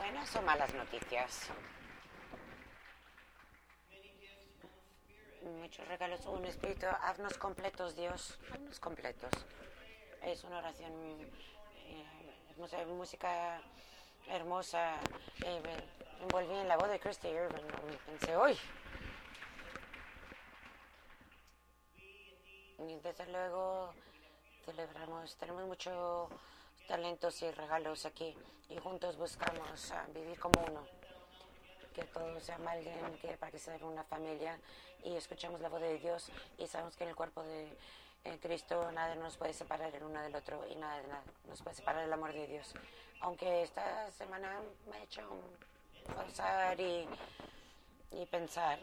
buenas o malas noticias. Muchos regalos, un espíritu, haznos completos, Dios, haznos completos. Es una oración eh, música hermosa. Eh, envolví en la voz de Christy Irving, pensé, hoy. Y desde luego celebramos, tenemos muchos talentos y regalos aquí y juntos buscamos ah, vivir como uno. Que todos se amalguen, que para que sea una familia y escuchamos la voz de Dios y sabemos que en el cuerpo de eh, Cristo nada nos puede separar el uno del otro y nada, nada nos puede separar el amor de Dios. Aunque esta semana me ha hecho pasar y, y pensar,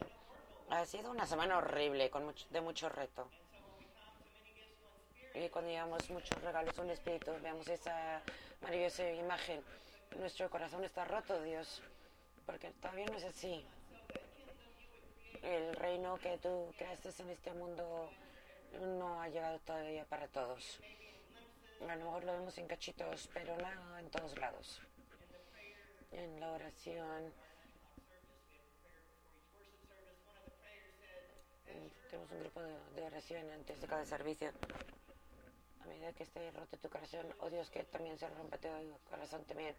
ha sido una semana horrible, con mucho, de mucho reto. Y cuando llevamos muchos regalos un espíritu, veamos esa maravillosa imagen, nuestro corazón está roto, Dios, porque todavía no es así. El reino que tú creaste en este mundo no ha llegado todavía para todos. A lo mejor lo vemos en cachitos, pero no en todos lados. En la oración. Tenemos un grupo de, oración antes de cada servicio. A medida que esté roto tu corazón, oh Dios, que también se rompa tu corazón también.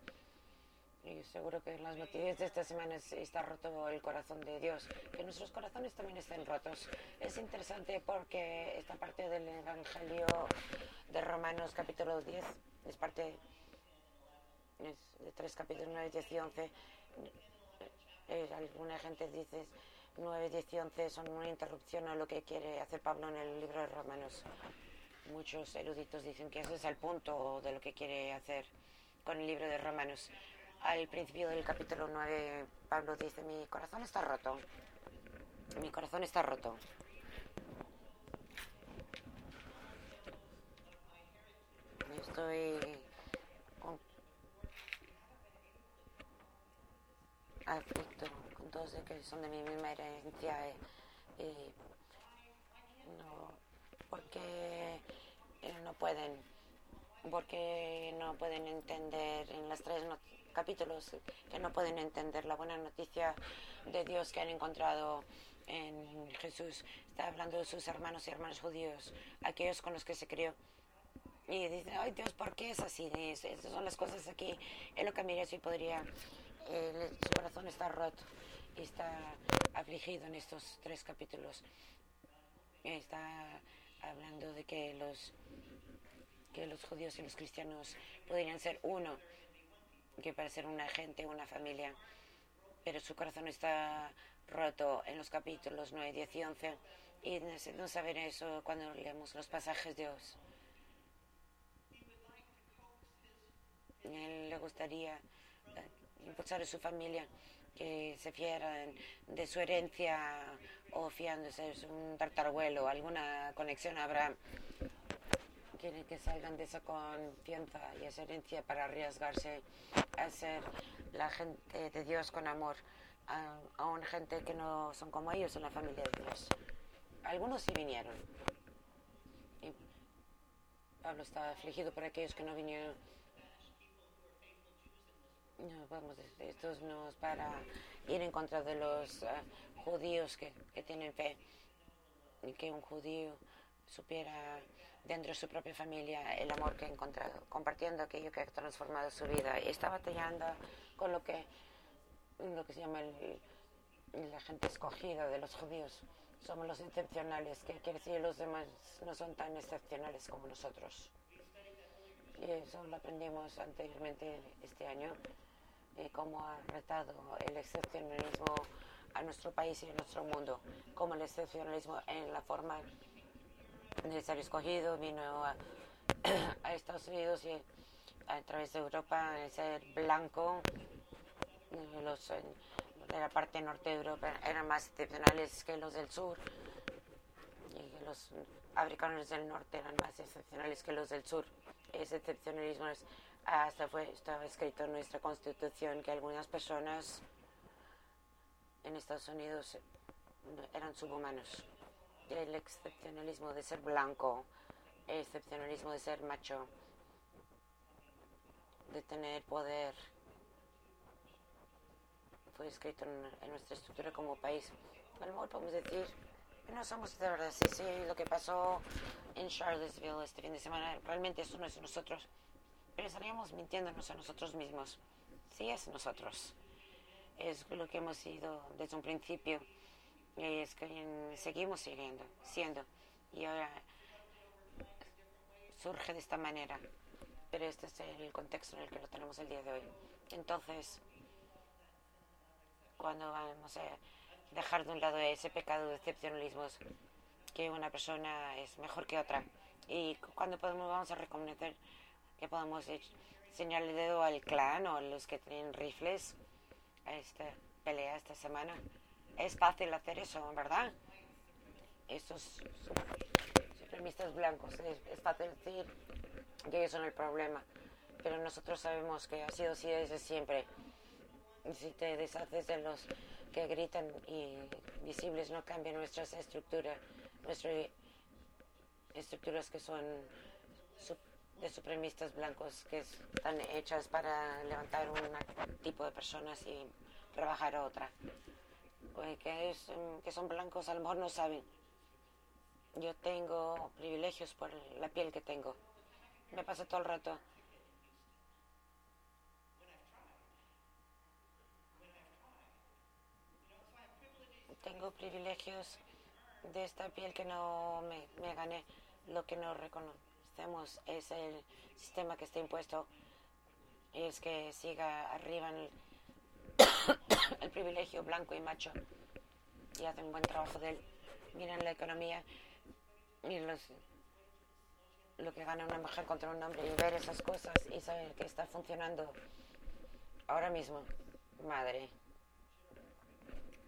Y seguro que en las noticias de esta semana está roto el corazón de Dios, que nuestros corazones también estén rotos. Es interesante porque esta parte del Evangelio de Romanos capítulo 10 es parte de tres capítulos 9, 10 y 11. Eh, alguna gente dice 9, 10 y 11 son una interrupción a lo que quiere hacer Pablo en el libro de Romanos. Muchos eruditos dicen que ese es el punto de lo que quiere hacer con el libro de Romanos al principio del capítulo 9, Pablo dice, mi corazón está roto. Mi corazón está roto. Estoy con con todos los que son de mi misma herencia y, no, porque no pueden porque no pueden entender en las tres capítulos que no pueden entender la buena noticia de Dios que han encontrado en Jesús. Está hablando de sus hermanos y hermanas judíos, aquellos con los que se crió. Y dice, ay Dios, ¿por qué es así? Estas son las cosas aquí. Es lo mira si podría. su corazón está roto y está afligido en estos tres capítulos. Está hablando de que los que los judíos y los cristianos podrían ser uno que para ser una gente, una familia, pero su corazón está roto en los capítulos 9, 10 y 11 y necesitamos saber eso cuando leemos los pasajes de Dios. Él le gustaría eh, impulsar a su familia que se fieran de su herencia o fiándose de un tartaruelo, alguna conexión habrá quieren que salgan de esa confianza y esa herencia para arriesgarse a ser la gente de Dios con amor, a, gente que no son como ellos en la familia de Dios. Algunos sí vinieron. Y Pablo estaba afligido por aquellos que no vinieron. No, vamos, esto no es para ir en contra de los uh, judíos que, que tienen fe. Y que un judío supiera dentro de su propia familia el amor que ha encontrado, compartiendo aquello que ha transformado su vida. Y está batallando con lo que, lo que se llama la gente escogida de los judíos. Somos los excepcionales, que quiere decir los demás no son tan excepcionales como nosotros. Y eso lo aprendimos anteriormente este año, y cómo ha retado el excepcionalismo a nuestro país y a nuestro mundo, como el excepcionalismo en la forma necesario escogido, vino a, Estados Unidos y a, través de Europa, ser blanco. Los de la parte norte de Europa eran más excepcionales que los del sur y los africanos del norte eran más excepcionales que los del sur. Ese excepcionalismo hasta fue, estaba escrito en nuestra constitución que algunas personas en Estados Unidos eran subhumanos el excepcionalismo de ser blanco, el excepcionalismo de ser macho, de tener poder fue escrito en, nuestra estructura como país. A lo mejor podemos decir que no somos de verdad. Sí, sí, lo que pasó en Charlottesville este fin de semana, realmente eso no es nosotros. Pero estaríamos mintiéndonos a nosotros mismos. Sí, es nosotros. Es lo que hemos sido desde un principio. Y es que seguimos siguiendo, siendo. Y ahora surge de esta manera. Pero este es el contexto en el que lo tenemos el día de hoy. Entonces, cuando vamos a dejar de un lado ese pecado de excepcionalismo, que una persona es mejor que otra, y cuando podemos, vamos a reconocer que podemos enseñar el dedo al clan o los que tienen rifles a esta pelea esta semana. Es fácil hacer eso, ¿verdad? Estos supremistas blancos, es fácil decir que ellos son el problema pero nosotros sabemos que ha sido así desde siempre. Si te deshaces de los que gritan y visibles, no cambia nuestra estructura, nuestras estructuras que son de supremistas blancos, que están hechas para levantar un tipo de personas y rebajar a otra. Que, es, que son blancos, a lo mejor no saben. Yo tengo privilegios por la piel que tengo. Me pasa todo el rato tengo privilegios de esta piel que no me, me gané. Lo que no reconocemos es el sistema que está impuesto y es que siga arriba el, privilegio blanco y macho y hacen buen trabajo de él. Miren la economía y lo que gana una mujer contra un hombre y ver esas cosas y saber que está funcionando ahora mismo. Madre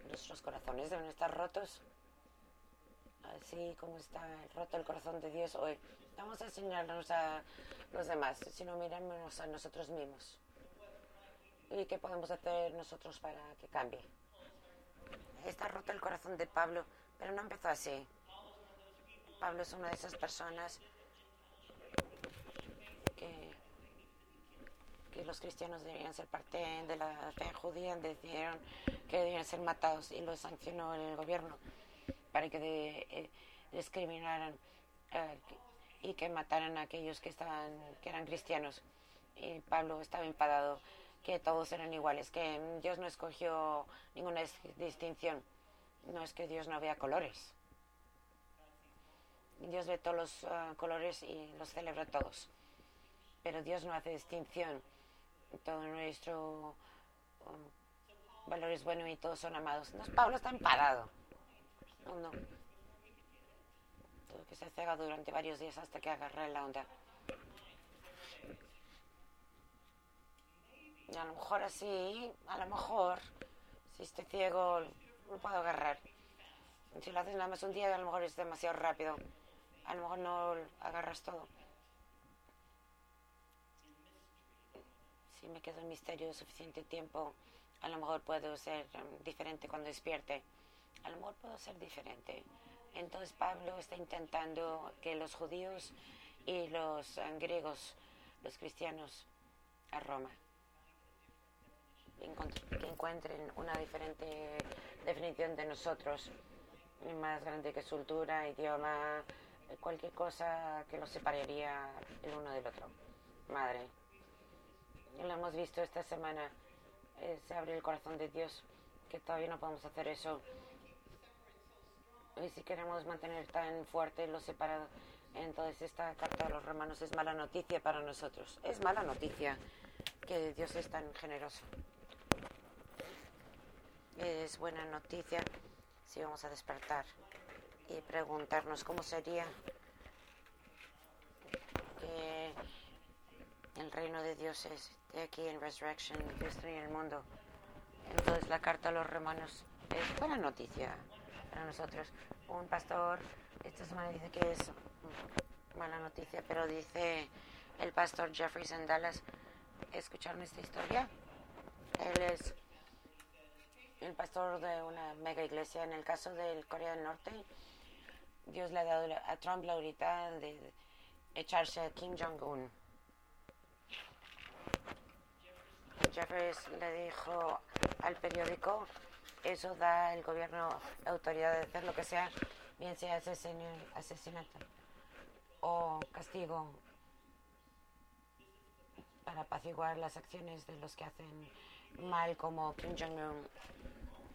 nuestros corazones deben estar rotos, así como está roto el corazón de Dios hoy. Vamos a enseñarnos a los demás, sino miremos a nosotros mismos. ¿Y qué podemos hacer nosotros para que cambie? Está roto el corazón de Pablo, pero no empezó así. Pablo es una de esas personas que los cristianos deberían ser parte de la fe judía, decidieron que debían ser matados y lo sancionó el gobierno para que eh, discriminaran eh, y que mataran a aquellos que estaban que eran cristianos. Y Pablo estaba enfadado que todos eran iguales, que Dios no escogió ninguna distinción. No es que Dios no vea colores. Dios ve todos los ah, colores y los celebra todos. Pero Dios no hace distinción todo nuestro um, valor es bueno y todos son amados. Pablo está empadado. No, no. Todo que se cega durante varios días hasta que agarre la onda. Y a lo mejor así, a lo mejor, si estoy ciego, no puedo agarrar. Si lo haces nada más un día, a lo mejor es demasiado rápido. A lo mejor no agarras todo. si me quedo en misterio suficiente tiempo, a lo mejor puedo ser um, diferente cuando despierte. A lo mejor puedo ser diferente. Entonces Pablo está intentando que los judíos y los um, griegos, los cristianos a Roma, que encuentren una diferente definición de nosotros, más grande que cultura, idioma, cualquier cosa que los separaría el uno del otro. Madre lo hemos visto esta semana, eh, se abre el corazón de Dios, que todavía no podemos hacer eso. Y si queremos mantener tan fuerte lo separado, entonces esta carta de los romanos es mala noticia para nosotros. Es mala noticia que Dios es tan generoso. Es buena noticia si vamos a despertar y preguntarnos cómo sería que el reino de Dios es de aquí en Resurrection, Cristo en el mundo. Entonces la carta a los romanos es buena noticia para nosotros. Un pastor esta semana dice que es mala noticia, pero dice el pastor Jeffries en Dallas, ¿escucharon esta historia? Él es el pastor de una mega iglesia. En el caso del Corea del Norte, Dios le ha dado a Trump la autoridad de echarse a Kim Jong-un Jeffries le dijo al periódico, eso da al gobierno la autoridad de hacer lo que sea, bien sea asesinato o castigo para apaciguar las acciones de los que hacen mal como Kim Jong-un.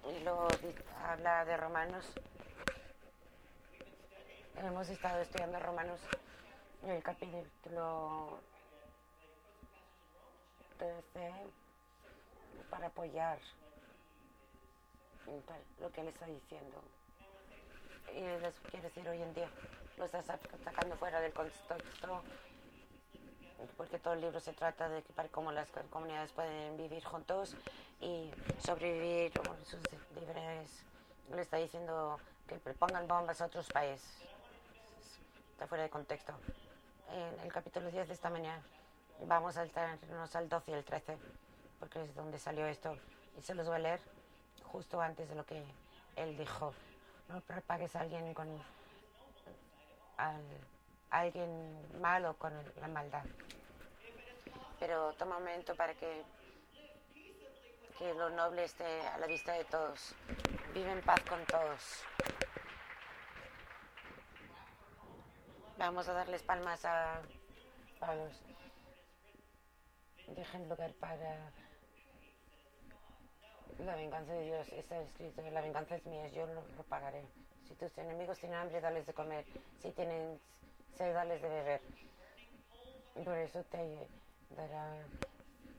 Y luego habla de romanos. Hemos estado estudiando romanos en el capítulo 13 para apoyar lo que él está diciendo. Y les quiero decir hoy en día, lo está sacando fuera del contexto porque todo el libro se trata de para cómo las comunidades pueden vivir juntos y sobrevivir sus libres. Le está diciendo que pongan bombas a otros países. Está fuera de contexto. En el capítulo 10 de esta mañana vamos a saltarnos al 12 y el 13, porque es donde salió esto. Y se los voy a leer justo antes de lo que él dijo. No propagues a alguien con al, alguien malo con la maldad pero toma un momento para que, que lo noble esté a la vista de todos. Vive en paz con todos. Vamos a darles palmas a Pablos. Dejen lugar para la venganza de Dios. Está escrito, la venganza es mía, yo lo, pagaré. Si tus enemigos tienen hambre, dales de comer. Si tienen sed, dales de beber. Por eso te dará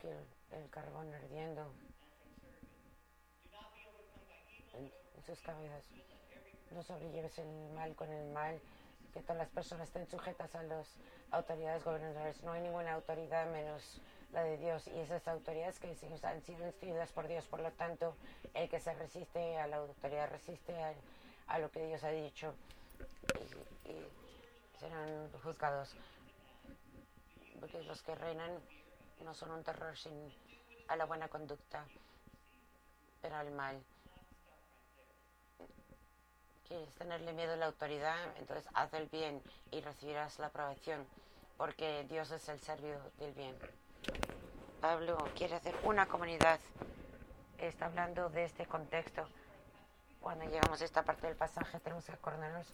que el carbón ardiendo en, sus cabezas. No sobrelleves el mal con el mal, que todas las personas estén sujetas a las autoridades gubernamentales. No hay ninguna autoridad menos la de Dios y esas autoridades que han sido instituidas por Dios. Por lo tanto, el que se resiste a la autoridad resiste a, lo que Dios ha dicho y serán juzgados porque los que reinan no son un terror sin a la buena conducta, pero al mal. Quieres tenerle miedo a la autoridad, entonces haz el bien y recibirás la aprobación, porque Dios es el servicio del bien. Pablo quiere hacer una comunidad. Está hablando de este contexto. Cuando llegamos a esta parte del pasaje tenemos que acordarnos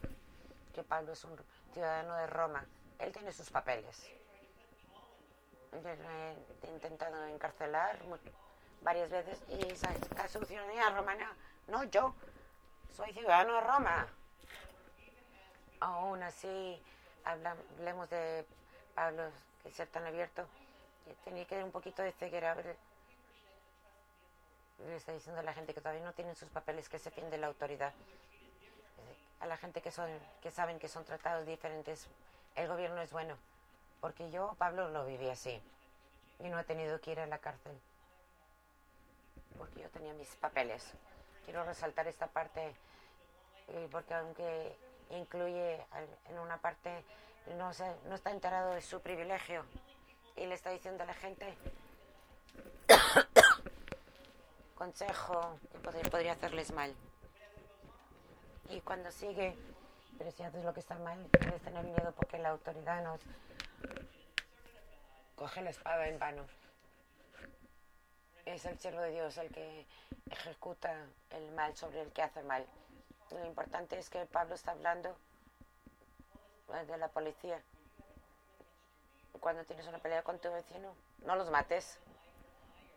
que Pablo es un ciudadano de Roma. Él tiene sus papeles he intentado encarcelar varias veces y la ciudadanía romana, no yo, soy ciudadano de Roma. Aún así, hablemos de Pablo, que ser tan abierto, tenía que dar un poquito de ceguera. Le está diciendo a la gente que todavía no tienen sus papeles que se de la autoridad. A la gente que, son, que saben que son tratados diferentes, el gobierno es bueno porque yo, Pablo, lo viví así y no he tenido que ir a la cárcel porque yo tenía mis papeles. Quiero resaltar esta parte eh, porque aunque incluye en una parte, no, no está enterado de su privilegio y le está diciendo a la gente consejo que podría hacerles mal. Y cuando sigue, pero si haces lo que está mal, debes tener miedo porque la autoridad nos coge la espada en vano. Es el siervo de Dios el que ejecuta el mal sobre el que hace mal. Lo importante es que Pablo está hablando de la policía. Cuando tienes una pelea con tu vecino, no los mates.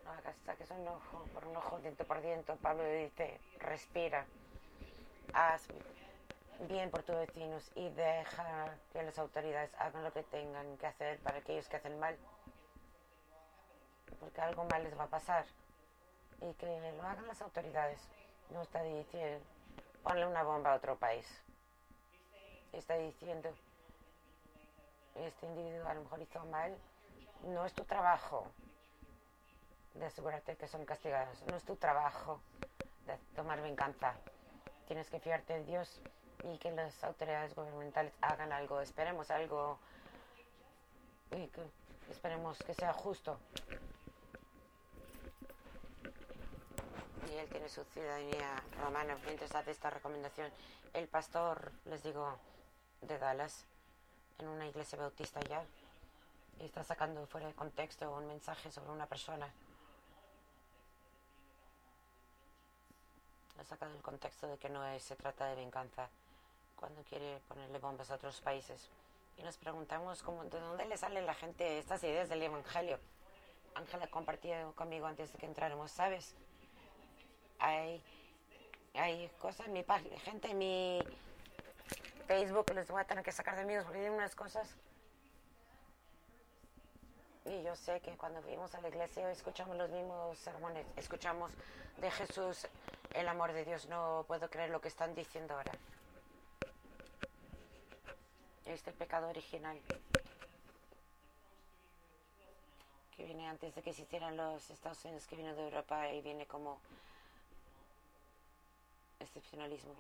No hagas saques un ojo por un ojo, diente por diente. Pablo dice, respira. Haz bien por tus vecinos y deja que las autoridades hagan lo que tengan que hacer para aquellos que hacen mal porque algo mal les va a pasar y que lo hagan las autoridades. No está diciendo ponle una bomba a otro país. Está diciendo este individuo a lo mejor hizo mal. No es tu trabajo de asegurarte que son castigados. No es tu trabajo de tomar venganza. Tienes que fiarte en Dios y que las autoridades gubernamentales hagan algo. Esperemos algo y que esperemos que sea justo. y él tiene su ciudadanía romana. Mientras hace esta recomendación, el pastor, les digo, de Dallas, en una iglesia bautista ya, está sacando fuera de contexto un mensaje sobre una persona. Lo saca del contexto de que no es, se trata de venganza cuando quiere ponerle bombas a otros países. Y nos preguntamos cómo, de dónde le salen la gente estas ideas del Evangelio. Ángela compartió conmigo antes de que entráramos, ¿sabes? Hay, hay cosas, mi gente en mi Facebook les voy a tener que sacar de amigos porque tienen unas cosas. Y yo sé que cuando vivimos a la iglesia escuchamos los mismos sermones, escuchamos de Jesús el amor de Dios. No puedo creer lo que están diciendo ahora. Este pecado original que viene antes de que existieran los Estados Unidos, que viene de Europa y viene como excepcionalismo.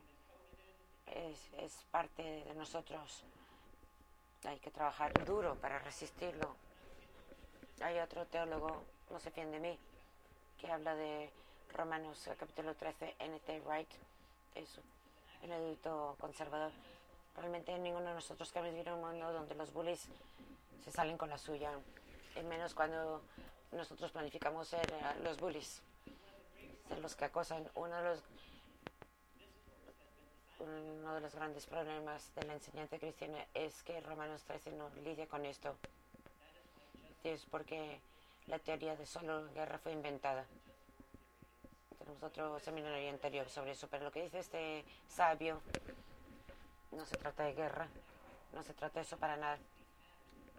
Es, parte de nosotros. Hay que trabajar duro para resistirlo. Hay otro teólogo, no se de mí, que habla de Romanos capítulo 13, N.T. Wright, es un edito conservador. Realmente ninguno de nosotros queremos vivir en un mundo donde los bullies se salen con la suya, y menos cuando nosotros planificamos ser uh, los bullies, ser los que acosan. Uno de los uno de los grandes problemas de la enseñanza cristiana es que Romanos 13 no lidia con esto. Es porque la teoría de solo guerra fue inventada. Tenemos otro seminario anterior sobre eso, pero lo que dice este sabio no se trata de guerra, no se trata de eso para nada.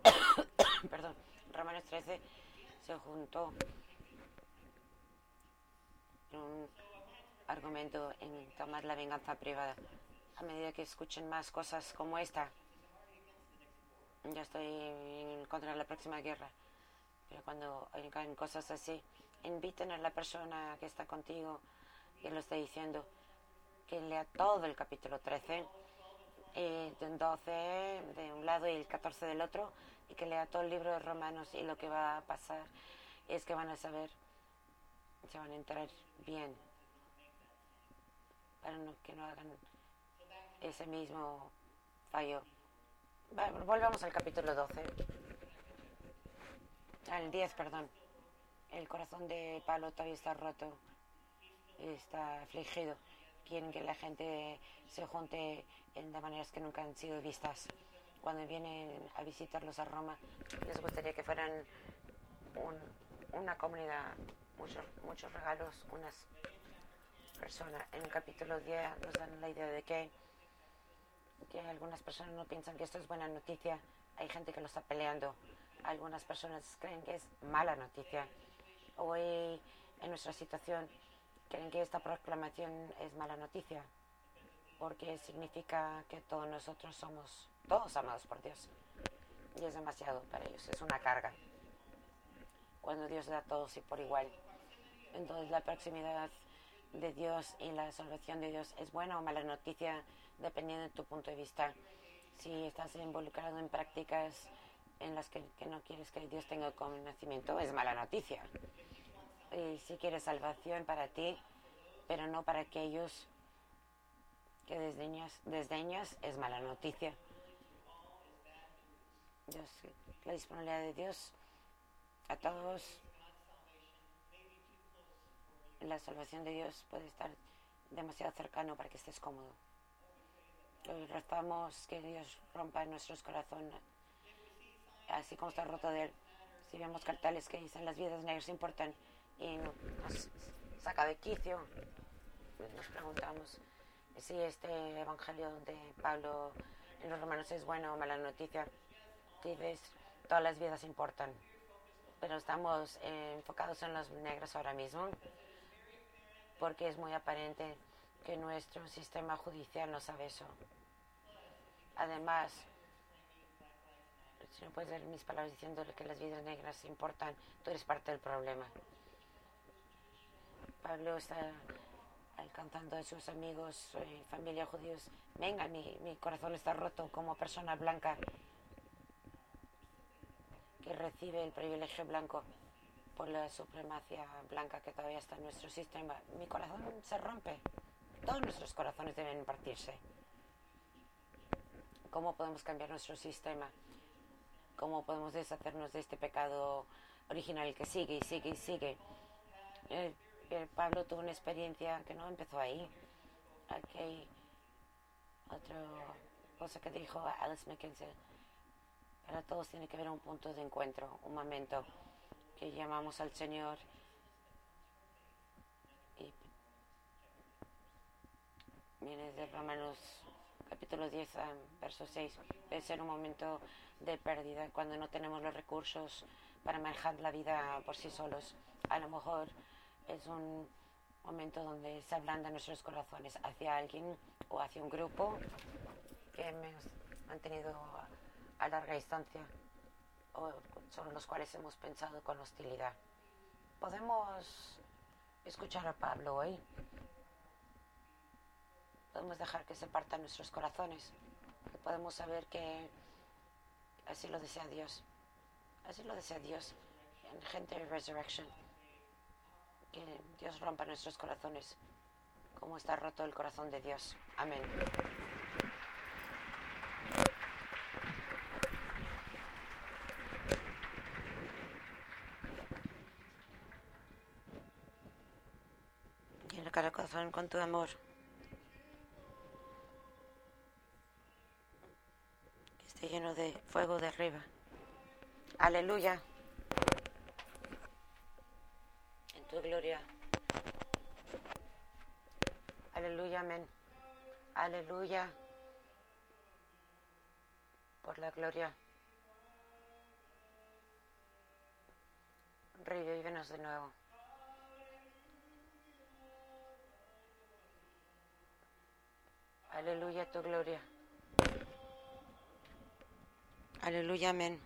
Perdón, Romanos 13 se juntó un argumento en tomar la venganza privada. A medida que escuchen más cosas como esta, ya estoy en contra de la próxima guerra. Pero cuando oigan cosas así, inviten a la persona que está contigo, que lo está diciendo, que lea todo el capítulo 13, eh, 12 de un lado y el 14 del otro, y que lea todo el libro de Romanos y lo que va a pasar es que van a saber, se van a enterar bien para que no hagan ese mismo fallo. volvamos al capítulo 12. Al 10, perdón. El corazón de Pablo todavía está roto. Está afligido. Quieren que la gente se junte en de maneras que nunca han sido vistas. Cuando vienen a visitarlos a Roma, les gustaría que fueran una comunidad, muchos, muchos regalos, unas personas. En el capítulo 10 nos dan la idea de que, que algunas personas no piensan que esto es buena noticia. Hay gente que lo está peleando. Algunas personas creen que es mala noticia. Hoy, en nuestra situación, creen que esta proclamación es mala noticia porque significa que todos nosotros somos todos amados por Dios. Y es demasiado para ellos, es una carga. Cuando Dios da a todos y por igual. Entonces la proximidad de Dios y la salvación de Dios es buena o mala noticia dependiendo de tu punto de vista. Si estás involucrado en prácticas en las que, no quieres que Dios tenga conocimiento, es mala noticia. Y si quieres salvación para ti, pero no para aquellos que desdeñas, desdeñas es mala noticia. La disponibilidad de Dios a todos la salvación de Dios puede estar demasiado cercano para que estés cómodo. Rezamos que Dios rompa nuestros corazones, así como está roto de él. Si vemos carteles que dicen las vidas negras importan y nos saca de quicio, nos preguntamos si este evangelio de Pablo en los romanos es bueno o mala noticia. Dices, todas las vidas importan, pero estamos enfocados en los negros ahora mismo porque es muy aparente que nuestro sistema judicial no sabe eso. Además, si no puedes ver mis palabras diciendo que las vidas negras importan, tú eres parte del problema. Pablo está alcanzando a sus amigos y familia judíos. Venga, mi corazón está roto como persona blanca que recibe el privilegio blanco por la supremacía blanca que todavía está en nuestro sistema. Mi corazón se rompe. Todos nuestros corazones deben partirse. ¿Cómo podemos cambiar nuestro sistema? ¿Cómo podemos deshacernos de este pecado original que sigue y sigue y sigue? Pablo tuvo una experiencia que no empezó ahí. Aquí hay otra cosa que dijo Alice McKenzie. Para todos tiene que haber un punto de encuentro, un momento que llamamos al Señor y viene de Romanos capítulo 10, ah, verso 6. Debe ser un momento de pérdida cuando no tenemos los recursos para manejar la vida por sí solos. A lo mejor es un momento donde se ablandan nuestros corazones hacia alguien o hacia un grupo que hemos mantenido a larga distancia o sobre los cuales hemos pensado con hostilidad. Podemos escuchar a Pablo hoy. Podemos dejar que se partan nuestros corazones. podemos saber que así lo desea Dios. Así lo desea Dios en Gente Resurrection. Que Dios rompa nuestros corazones como está roto el corazón de Dios. Amén. Llena cada con tu amor. Que esté lleno de fuego de arriba. Aleluya. En tu gloria. Aleluya, amén. Aleluya. Por la gloria. Revívenos de nuevo. Aleluya, tu gloria. Aleluya, amén.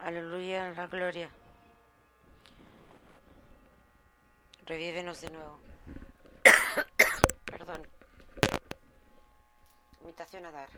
Aleluya, la gloria. Revívenos de nuevo. Perdón. Invitación a dar.